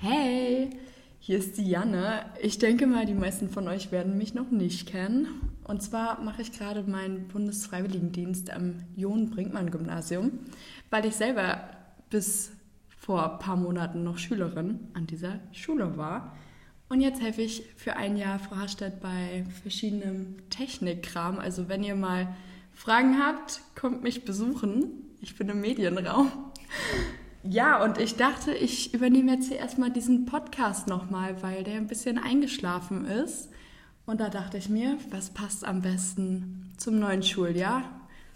Hey, hier ist die Janne. Ich denke mal, die meisten von euch werden mich noch nicht kennen. Und zwar mache ich gerade meinen Bundesfreiwilligendienst am John-Brinkmann-Gymnasium, weil ich selber bis vor ein paar Monaten noch Schülerin an dieser Schule war. Und jetzt helfe ich für ein Jahr Frau Harstedt bei verschiedenem Technikkram. Also wenn ihr mal Fragen habt, kommt mich besuchen. Ich bin im Medienraum. Ja, und ich dachte, ich übernehme jetzt hier erstmal diesen Podcast nochmal, weil der ein bisschen eingeschlafen ist. Und da dachte ich mir, was passt am besten zum neuen Schuljahr?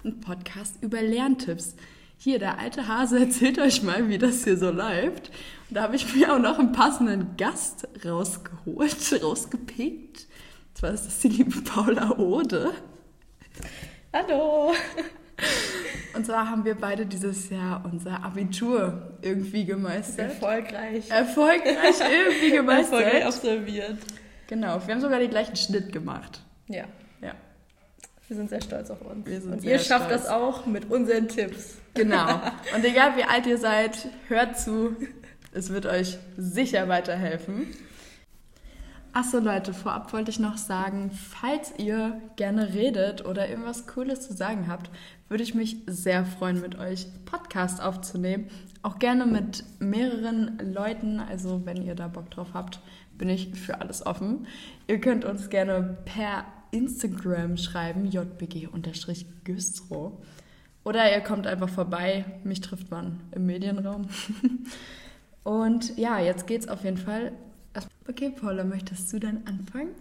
Ein Podcast über Lerntipps. Hier, der alte Hase erzählt euch mal, wie das hier so läuft. Und da habe ich mir auch noch einen passenden Gast rausgeholt, rausgepickt. Und zwar ist das die liebe Paula Ode. Hallo! Und zwar haben wir beide dieses Jahr unser Abitur irgendwie gemeistert. Erfolgreich. Erfolgreich irgendwie gemeistert. Erfolgreich absolviert. Genau, wir haben sogar den gleichen Schnitt gemacht. Ja. Ja. Wir sind sehr stolz auf uns. Wir sind Und sehr ihr schafft stolz. das auch mit unseren Tipps. Genau. Und egal wie alt ihr seid, hört zu. Es wird euch sicher weiterhelfen. Achso Leute, vorab wollte ich noch sagen, falls ihr gerne redet oder irgendwas Cooles zu sagen habt, würde ich mich sehr freuen, mit euch Podcast aufzunehmen. Auch gerne mit mehreren Leuten. Also wenn ihr da Bock drauf habt, bin ich für alles offen. Ihr könnt uns gerne per Instagram schreiben, jbg-güstro. Oder ihr kommt einfach vorbei. Mich trifft man im Medienraum. Und ja, jetzt geht's auf jeden Fall. Okay, Paula, möchtest du dann anfangen?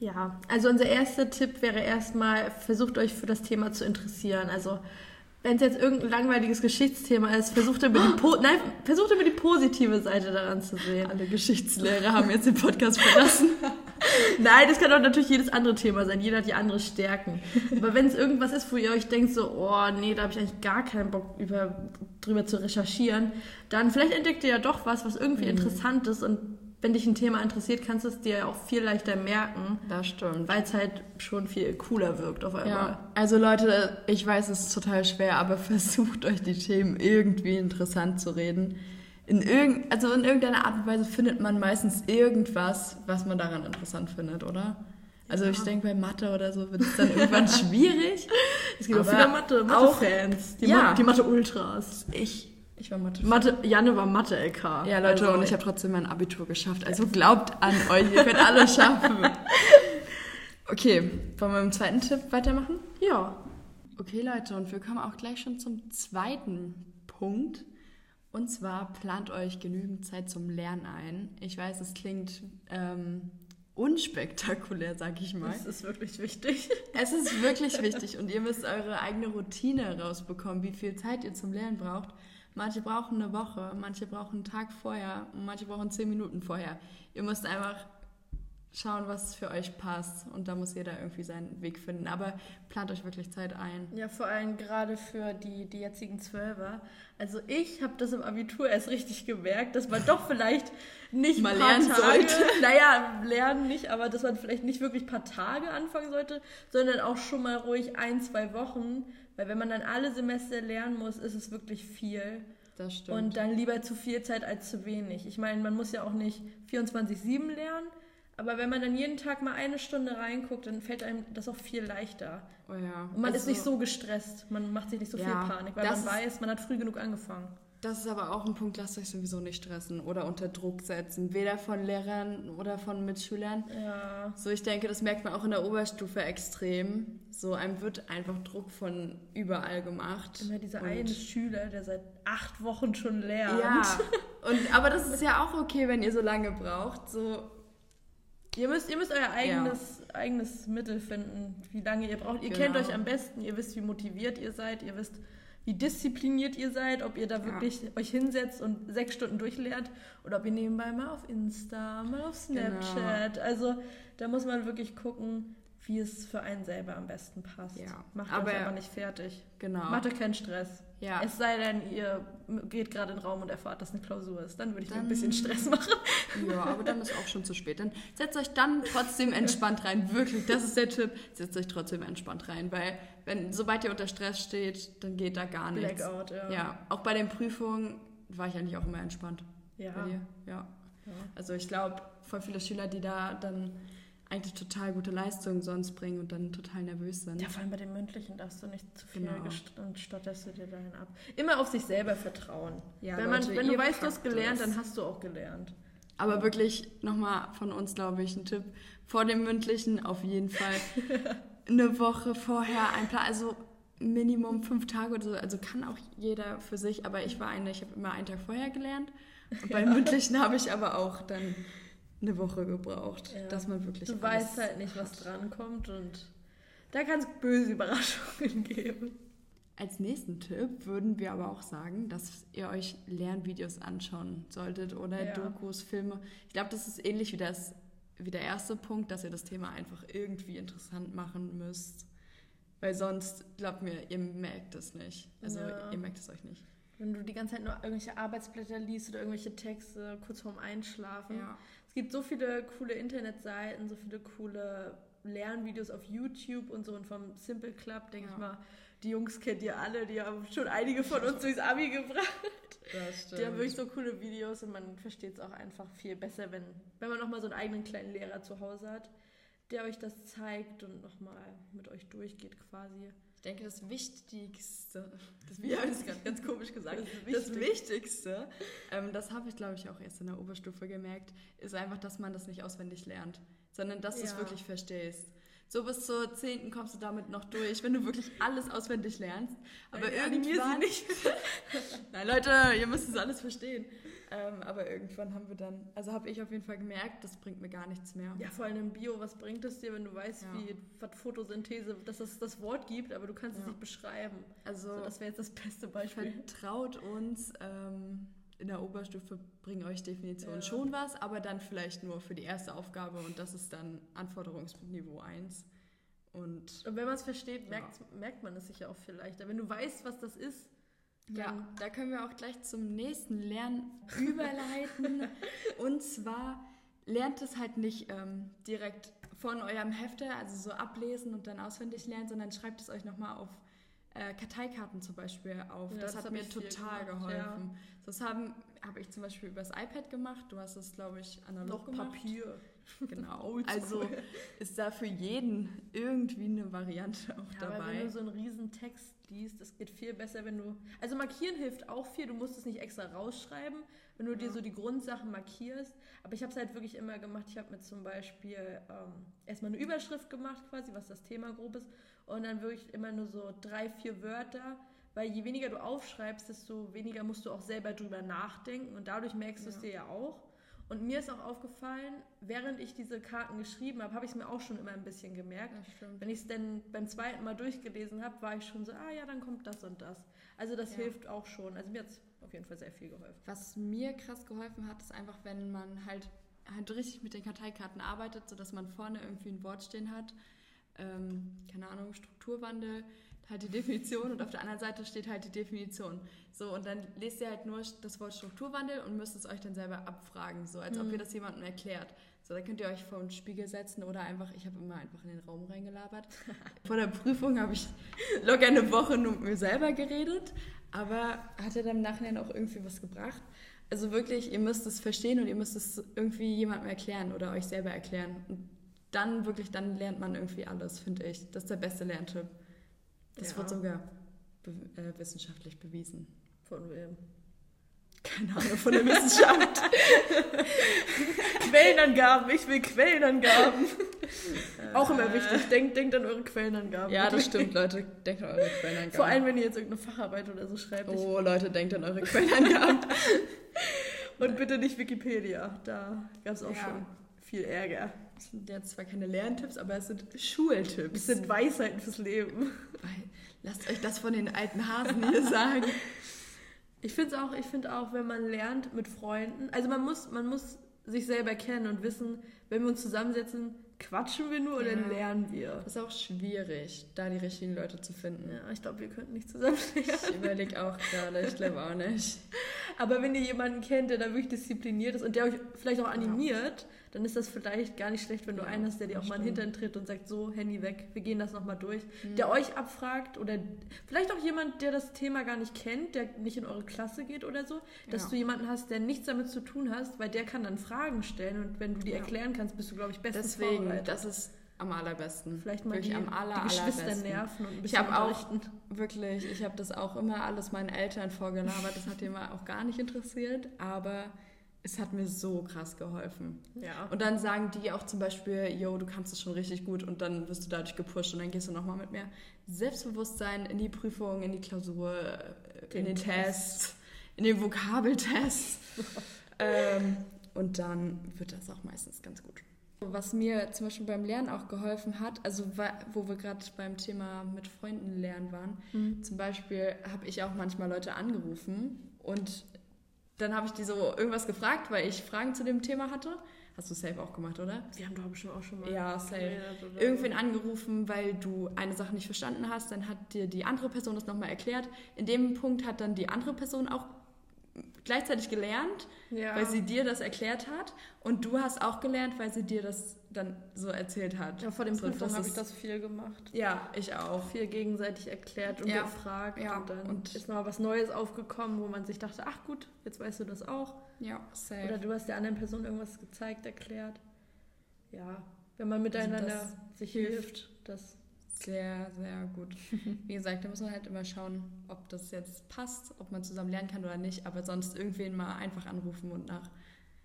Ja, also unser erster Tipp wäre erstmal, versucht euch für das Thema zu interessieren. Also wenn es jetzt irgendein langweiliges Geschichtsthema ist, versucht immer die, po Nein, versucht immer die positive Seite daran zu sehen. Alle Geschichtslehrer haben jetzt den Podcast verlassen. Nein, das kann auch natürlich jedes andere Thema sein. Jeder hat die andere Stärken. Aber wenn es irgendwas ist, wo ihr euch denkt, so, oh nee, da habe ich eigentlich gar keinen Bock über, drüber zu recherchieren, dann vielleicht entdeckt ihr ja doch was, was irgendwie interessant ist. Und wenn dich ein Thema interessiert, kannst du es dir ja auch viel leichter merken, Das stimmt. weil es halt schon viel cooler wirkt auf einmal. Ja, also Leute, ich weiß, es ist total schwer, aber versucht euch die Themen irgendwie interessant zu reden. In irgend, also in irgendeiner Art und Weise findet man meistens irgendwas, was man daran interessant findet, oder? Also ich denke, bei Mathe oder so wird es dann irgendwann schwierig. Es gibt auch Aber viele Mathe- auch- Mathe-Fans, die, Ja. Mathe-Ultras. Ich, ich war Mathe. Mathe, Janne war Mathe-LK. Ja, Leute, Also, und ich habe trotzdem mein Abitur geschafft. Also glaubt an euch, ihr könnt alles schaffen. Okay, wollen wir mit dem zweiten Tipp weitermachen? Ja. Okay, Leute, und wir kommen auch gleich schon zum zweiten Punkt. Und zwar plant euch genügend Zeit zum Lernen ein. Ich weiß, es klingt ähm, unspektakulär, sag ich mal. Das ist wirklich wichtig. Es ist wirklich wichtig und ihr müsst eure eigene Routine rausbekommen, wie viel Zeit ihr zum Lernen braucht. Manche brauchen eine Woche, manche brauchen einen Tag vorher und manche brauchen zehn Minuten vorher. Ihr müsst einfach schauen, was für euch passt und da muss jeder irgendwie seinen Weg finden. Aber plant euch wirklich Zeit ein. Ja, vor allem gerade für die, die jetzigen Zwölfer. Also ich habe das im Abitur erst richtig gemerkt, dass man doch vielleicht nicht Mal lernen Tage, sollte. Naja, lernen nicht, aber dass man vielleicht nicht wirklich ein paar Tage anfangen sollte, sondern auch schon mal ruhig ein, zwei Wochen. Weil wenn man dann alle Semester lernen muss, ist es wirklich viel. Das stimmt. Und dann lieber zu viel Zeit als zu wenig. Ich meine, man muss ja auch nicht 24-7 lernen, aber wenn man dann jeden Tag mal eine Stunde reinguckt, dann fällt einem das auch viel leichter. oh ja. Und man ist Also, nicht so gestresst, man macht sich nicht so Ja, viel Panik, weil man ist- weiß, man hat früh genug angefangen. Das ist aber auch ein Punkt, lasst euch sowieso nicht stressen oder unter Druck setzen. Weder von Lehrern oder von Mitschülern. Ja. So, ich denke, das merkt man auch in der Oberstufe extrem. So, einem wird einfach Druck von überall gemacht. Immer dieser Und- eine Schüler, der seit acht Wochen schon lernt. Ja, und, aber das ist ja auch okay, wenn ihr so lange braucht. So, Ihr müsst, ihr müsst euer eigenes, eigenes Mittel finden, wie lange ihr braucht. Ihr kennt Genau. euch am besten, ihr wisst, wie motiviert ihr seid, ihr wisst, wie diszipliniert ihr seid, ob ihr da wirklich euch hinsetzt und sechs Stunden durchlernt oder ob ihr nebenbei mal auf Insta, mal auf Genau. Snapchat. Also da muss man wirklich gucken, wie es für einen selber am besten passt. Ja, Macht aber- euch aber nicht fertig. Genau. Macht euch keinen Stress. Ja. Es sei denn, ihr geht gerade in den Raum und erfahrt, dass eine Klausur ist. Dann würde ich mir ein Dann- bisschen Stress machen. Ja, aber dann ist auch schon zu spät. Dann setzt euch dann trotzdem entspannt rein. Wirklich, das ist der Tipp. Setzt euch trotzdem entspannt rein, weil wenn sobald ihr unter Stress steht, dann geht da gar nichts. Blackout, ja. Ja, auch bei den Prüfungen war ich eigentlich auch immer entspannt. Ja. Bei dir? Ja. Ja. Also ich glaube, voll viele Schüler, die da dann eigentlich total gute Leistungen sonst bringen und dann total nervös sind. Ja, vor allem bei den mündlichen darfst du nicht zu viel Genau. und stotterst du dir dahin ab. Immer auf sich selber vertrauen. Ja, wenn Leute, man, wenn du weißt, du hast gelernt, dann hast du auch gelernt. Aber wirklich nochmal von uns, glaube ich, ein Tipp. Vor dem mündlichen auf jeden Fall eine Woche vorher ein Plan. Also Minimum fünf Tage oder so. Also kann auch jeder für sich. Aber ich war eine, ich habe immer einen Tag vorher gelernt. Und beim mündlichen habe ich aber auch dann eine Woche gebraucht, Ja. dass man wirklich. Du alles weißt halt nicht, was hat. drankommt und da kann es böse Überraschungen geben. Als nächsten Tipp würden wir aber auch sagen, dass ihr euch Lernvideos anschauen solltet oder Ja. Dokus, Filme. Ich glaube, das ist ähnlich wie, das, wie der erste Punkt, dass ihr das Thema einfach irgendwie interessant machen müsst. Weil sonst, glaubt mir, ihr merkt es nicht. Also Ja. ihr merkt es euch nicht. Wenn du die ganze Zeit nur irgendwelche Arbeitsblätter liest oder irgendwelche Texte kurz vorm Einschlafen. Es gibt so viele coole Internetseiten, so viele coole Lernvideos auf YouTube und so und vom Simple Club, denke Ja. ich mal, die Jungs kennt ihr alle, die haben schon einige von uns durchs Abi gebracht. Das Die haben wirklich so coole Videos und man versteht es auch einfach viel besser, wenn, wenn man nochmal so einen eigenen kleinen Lehrer zu Hause hat, der euch das zeigt und nochmal mit euch durchgeht quasi. Ich denke, das Wichtigste, das, wir haben es gerade ganz komisch gesagt, Das das, Wichtigste, ähm, das habe ich glaube ich auch erst in der Oberstufe gemerkt, ist einfach, dass man das nicht auswendig lernt, sondern dass du es Ja. wirklich verstehst. So bis zur 10. kommst du damit noch durch, wenn du wirklich alles auswendig lernst. Aber Ja, sie irgendwann... nicht. Nein, Leute, ihr müsst es alles verstehen. Ähm, aber irgendwann haben wir dann, also habe ich auf jeden Fall gemerkt, das bringt mir gar nichts mehr. Ja, vor allem im Bio, was bringt es dir, wenn du weißt, Ja. wie was Photosynthese, dass es das Wort gibt, aber du kannst es Ja. nicht beschreiben. Also So, das wäre jetzt das beste Beispiel. Vertraut uns, ähm, in der Oberstufe bringen euch Definitionen Ja. schon was, aber dann vielleicht nur für die erste Aufgabe und das ist dann Anforderungsniveau 1. Und Und wenn man es versteht, merkt, merkt man es sich ja auch viel leichter. Wenn du weißt, was das ist, ja, da können wir auch gleich zum nächsten Lernen überleiten. und zwar lernt es halt nicht ähm, direkt von eurem Hefte, also so ablesen und dann auswendig lernen, sondern schreibt es euch nochmal auf äh, Karteikarten zum Beispiel auf. Ja, das, das hat hab mir total gemacht, geholfen. Das haben habe ich zum Beispiel übers iPad gemacht. Du hast es, glaube ich, analog noch gemacht. Papier. Genau. Oldschool. Also ist da für jeden irgendwie eine Variante auch Ja, aber wenn dabei. du so einen riesen Text liest, das geht viel besser, wenn du... Also markieren hilft auch viel, du musst es nicht extra rausschreiben, wenn du dir so die Grundsachen markierst. Aber ich habe es halt wirklich immer gemacht. Ich habe mir zum Beispiel ähm, erstmal eine Überschrift gemacht quasi, was das Thema grob ist. Und dann wirklich immer nur so drei, vier Wörter. Weil je weniger du aufschreibst, desto weniger musst du auch selber drüber nachdenken. Und dadurch merkst du es Ja. dir ja auch. Und mir ist auch aufgefallen, während ich diese Karten geschrieben habe, habe ich es mir auch schon immer ein bisschen gemerkt. Wenn ich es dann beim zweiten Mal durchgelesen habe, war ich schon so, ah ja, dann kommt das und das. Also das Ja. hilft auch schon. Also mir hat es auf jeden Fall sehr viel geholfen. Was mir krass geholfen hat, ist einfach, wenn man halt, halt richtig mit den Karteikarten arbeitet, sodass man vorne irgendwie ein Wort stehen hat. Ähm, keine Ahnung, Strukturwandel, halt die Definition und auf der anderen Seite steht halt die Definition. So, und dann lest ihr halt nur das Wort Strukturwandel und müsst es euch dann selber abfragen, so als ob ihr das jemandem erklärt. So, da könnt ihr euch vor den Spiegel setzen oder einfach, ich habe immer einfach in den Raum reingelabert. Vor der Prüfung habe ich locker eine Woche nur mit mir selber geredet, aber hat ja dann im Nachhinein auch irgendwie was gebracht. Also wirklich, ihr müsst es verstehen und ihr müsst es irgendwie jemandem erklären oder euch selber erklären. Und dann wirklich, dann lernt man irgendwie alles, finde ich. Das ist der beste Lerntipp. Das Ja. wird sogar be äh, wissenschaftlich bewiesen. Von wem? Keine Ahnung von der Wissenschaft. Quellenangaben, ich will Quellenangaben. auch immer wichtig, denkt, denkt an eure Quellenangaben. ja, das stimmt, Leute. Denkt an eure Quellenangaben. Vor allem, wenn ihr jetzt irgendeine Facharbeit oder so schreibt. Oh, Leute, denkt an eure Quellenangaben. Und bitte nicht Wikipedia, da gab es auch Ja. schon viel Ärger. Das sind jetzt zwar keine Lerntipps, aber es sind Schultipps. Das sind Weisheiten fürs Leben. Lasst euch das von den alten Hasen hier sagen. Ich finde auch, ich finde auch, wenn man lernt mit Freunden, also man muss, man muss sich selber kennen und wissen, wenn wir uns zusammensetzen, quatschen wir nur oder Ja. lernen wir. Das ist auch schwierig, da die richtigen Leute zu finden. Ja, ich glaube, wir könnten nicht zusammen lernen. Ich überlege auch gerade, ich glaube auch nicht. Aber wenn ihr jemanden kennt, der da wirklich diszipliniert ist und der euch vielleicht auch animiert, dann ist das vielleicht gar nicht schlecht, wenn du Ja, einen hast, der dir auch mal stimmt. Hintern tritt und sagt, so, Handy weg, wir gehen das nochmal durch. Der euch abfragt oder vielleicht auch jemand, der das Thema gar nicht kennt, der nicht in eure Klasse geht oder so, dass Ja. du jemanden hast, der nichts damit zu tun hast, weil der kann dann Fragen stellen und wenn du die Ja. erklären kannst, bist du, glaube ich, bestens Deswegen, vorbereitet. das ist am allerbesten. Vielleicht mal Wirklich die, am aller, die Geschwister nerven und ein Ich bisschen habe auch wirklich, ich habe das auch immer alles meinen Eltern vorgelabert. Das hat die immer auch gar nicht interessiert, aber es hat mir so krass geholfen. Ja. Und dann sagen die auch zum Beispiel, yo, du kannst es schon richtig gut und dann wirst du dadurch gepusht und dann gehst du nochmal mit mehr Selbstbewusstsein in die Prüfung, in die Klausur, äh, in Den den Test. Test, in den Vokabeltest. ähm, und dann wird das auch meistens ganz gut. Was mir zum Beispiel beim Lernen auch geholfen hat, also wo wir gerade beim Thema mit Freunden lernen waren, Mhm. zum Beispiel habe ich auch manchmal Leute angerufen und dann habe ich die so irgendwas gefragt, weil ich Fragen zu dem Thema hatte. Hast du safe auch gemacht, oder? Wir haben doch bestimmt auch schon mal Ja, safe. Irgendwen angerufen, weil du eine Sache nicht verstanden hast, dann hat dir die andere Person das nochmal erklärt. In dem Punkt hat dann die andere Person auch gleichzeitig gelernt, Ja. weil sie dir das erklärt hat und du hast auch gelernt, weil sie dir das dann so erzählt hat. Ja, vor den so, Prüfungen habe ich das viel gemacht. Ja, ich auch. Viel gegenseitig erklärt und Ja. gefragt. Ja, Und dann und- ist mal was Neues aufgekommen, wo man sich dachte, ach gut, jetzt weißt du das auch. Ja, safe. Oder du hast der anderen Person irgendwas gezeigt, erklärt. Ja, wenn man miteinander Also sich hilft. hilft, das Sehr, sehr gut. Wie gesagt, da muss man halt immer schauen, ob das jetzt passt, ob man zusammen lernen kann oder nicht. Aber sonst irgendwen mal einfach anrufen und nach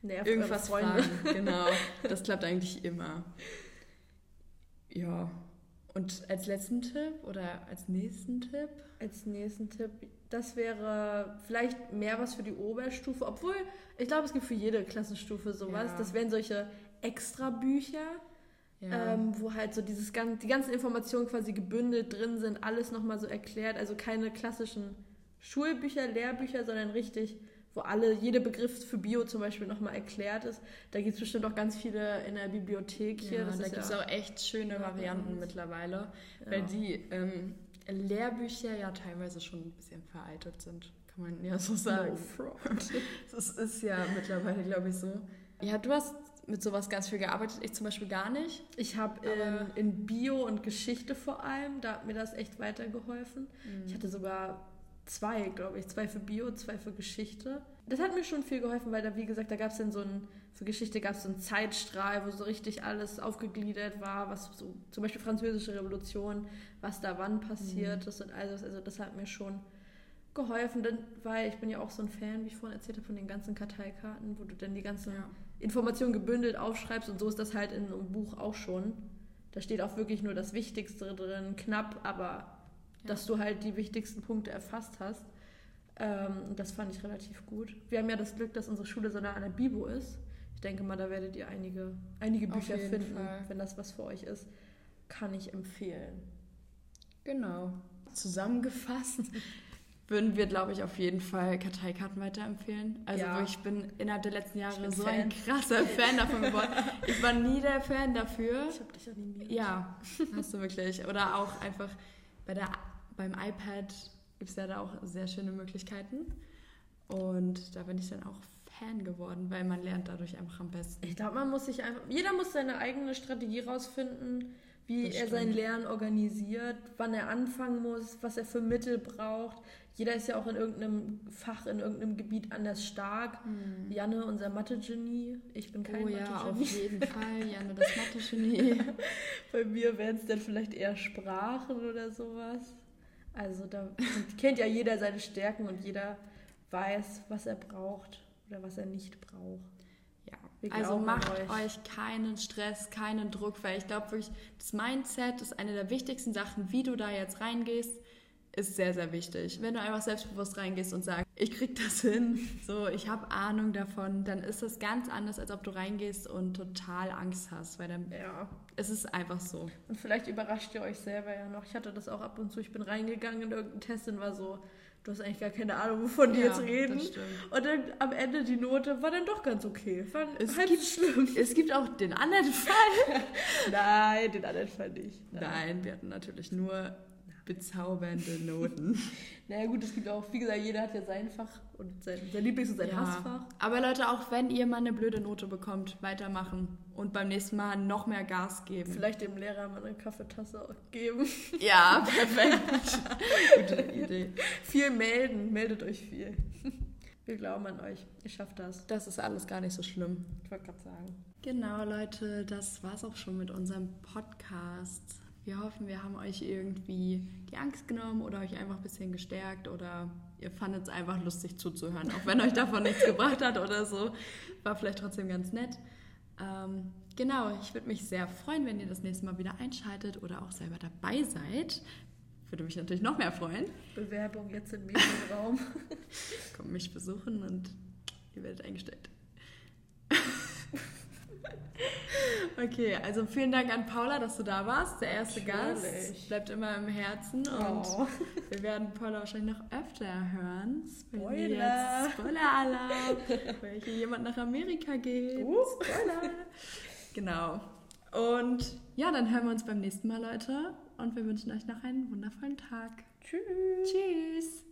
nervt irgendwas fragen. Genau, das klappt eigentlich immer. Ja. Und als letzten Tipp oder als nächsten Tipp? Als nächsten Tipp, das wäre vielleicht mehr was für die Oberstufe, obwohl ich glaube, es gibt für jede Klassenstufe sowas. Ja. Das wären solche Extra-Bücher. Ja. ähm, wo halt so dieses gan- die ganzen Informationen quasi gebündelt drin sind, alles nochmal so erklärt. Also keine klassischen Schulbücher, Lehrbücher, sondern richtig, wo alle, jeder Begriff für Bio zum Beispiel nochmal erklärt ist. Da gibt es bestimmt auch ganz viele in der Bibliothek hier. ja, das da gibt es ja, auch echt schöne Varianten mittlerweile, weil die ähm, Lehrbücher ja teilweise schon ein bisschen veraltet sind, kann man ja so sagen. No front. Das ist ja mittlerweile, glaube ich, so. Ja, du hast mit sowas ganz viel gearbeitet, ich zum Beispiel gar nicht. Ich habe in, in Bio und Geschichte vor allem, da hat mir das echt weitergeholfen. Mhm. Ich hatte sogar zwei, glaube ich, zwei für Bio, zwei für Geschichte. Das hat mir schon viel geholfen, weil da, wie gesagt, da gab es dann so ein, für Geschichte gab es so einen Zeitstrahl, wo so richtig alles aufgegliedert war, was so, zum Beispiel Französische Revolution, was da wann passiert ist und alles. Also das hat mir schon geholfen, denn, weil ich bin ja auch so ein Fan, wie ich vorhin erzählt habe, von den ganzen Karteikarten, wo du dann die ganzen Ja. Informationen gebündelt aufschreibst und so ist das halt in einem Buch auch schon. Da steht auch wirklich nur das Wichtigste drin, knapp, aber dass du halt die wichtigsten Punkte erfasst hast. Ähm, das fand ich relativ gut. Wir haben ja das Glück, dass unsere Schule so nah an der Bibo ist. Ich denke mal, da werdet ihr einige, einige Bücher finden, Fall. wenn das was für euch ist. Kann ich empfehlen. Genau. Zusammengefasst würden wir, glaube ich, auf jeden Fall Karteikarten weiterempfehlen. Also Ja. ich bin innerhalb der letzten Jahre so Fan. ein krasser Fan davon geworden. Ich war nie der Fan dafür. Ich habe dich animiert. Ja, hast du wirklich. Oder auch einfach bei der, beim iPad gibt es ja da auch sehr schöne Möglichkeiten. Und da bin ich dann auch Fan geworden, weil man lernt dadurch einfach am besten. Ich glaube, man muss sich einfach, jeder muss seine eigene Strategie rausfinden, wie Das er sein stimmt. Lernen organisiert, wann er anfangen muss, was er für Mittel braucht. Jeder ist ja auch in irgendeinem Fach, in irgendeinem Gebiet anders stark. Janne, unser Mathe-Genie. Ich bin kein oh ja, auf Mathe-Genie. jeden Fall. Janne, das Mathe-Genie. Bei mir wären es dann vielleicht eher Sprachen oder sowas. Also da kennt ja jeder seine Stärken und jeder weiß, was er braucht oder was er nicht braucht. Ja, also macht euch. euch. keinen Stress, keinen Druck, weil ich glaube wirklich, das Mindset ist eine der wichtigsten Sachen, wie du da jetzt reingehst, ist sehr, sehr wichtig. Wenn du einfach selbstbewusst reingehst und sagst, ich krieg das hin, so, ich habe Ahnung davon, dann ist das ganz anders, als ob du reingehst und total Angst hast, weil dann Ja. es ist einfach so. Und vielleicht überrascht ihr euch selber ja noch. Ich hatte das auch ab und zu. Ich bin reingegangen in irgendeinen Test und war so, du hast eigentlich gar keine Ahnung, wovon die Ja, jetzt reden. Und dann am Ende die Note war dann doch ganz okay. War Es halb gibt- schlimm. Es gibt auch den anderen Fall. Nein, den anderen fand ich. Nein, wir hatten natürlich nur bezaubernde Noten. Naja gut, es gibt auch, wie gesagt, jeder hat ja sein Fach und sein, sein Lieblings- und sein Hassfach. Aber Leute, auch wenn ihr mal eine blöde Note bekommt, weitermachen und beim nächsten Mal noch mehr Gas geben. Vielleicht dem Lehrer mal eine Kaffeetasse geben. Ja, perfekt. Gute Idee. viel melden, meldet euch viel. Wir glauben an euch. Ihr schafft das. Das ist alles gar nicht so schlimm. Ich wollte gerade sagen. Genau, Leute, das war's auch schon mit unserem Podcast. Wir hoffen, wir haben euch irgendwie die Angst genommen oder euch einfach ein bisschen gestärkt oder ihr fandet es einfach lustig zuzuhören, auch wenn euch davon nichts gebracht hat oder so. War vielleicht trotzdem ganz nett. Ähm, genau, ich würde mich sehr freuen, wenn ihr das nächste Mal wieder einschaltet oder auch selber dabei seid. Würde mich natürlich noch mehr freuen. Bewerbung jetzt im Medienraum. Kommt mich besuchen und ihr werdet eingestellt. Okay, also vielen Dank an Paula, dass du da warst, der erste Natürlich. Gast. Bleibt immer im Herzen und oh. wir werden Paula wahrscheinlich noch öfter hören. Spoiler! Spoiler-Alarm! weil hier jemand nach Amerika geht. Uh, Spoiler! genau. Und ja, dann hören wir uns beim nächsten Mal, Leute. Und wir wünschen euch noch einen wundervollen Tag. Tschüss! Tschüss!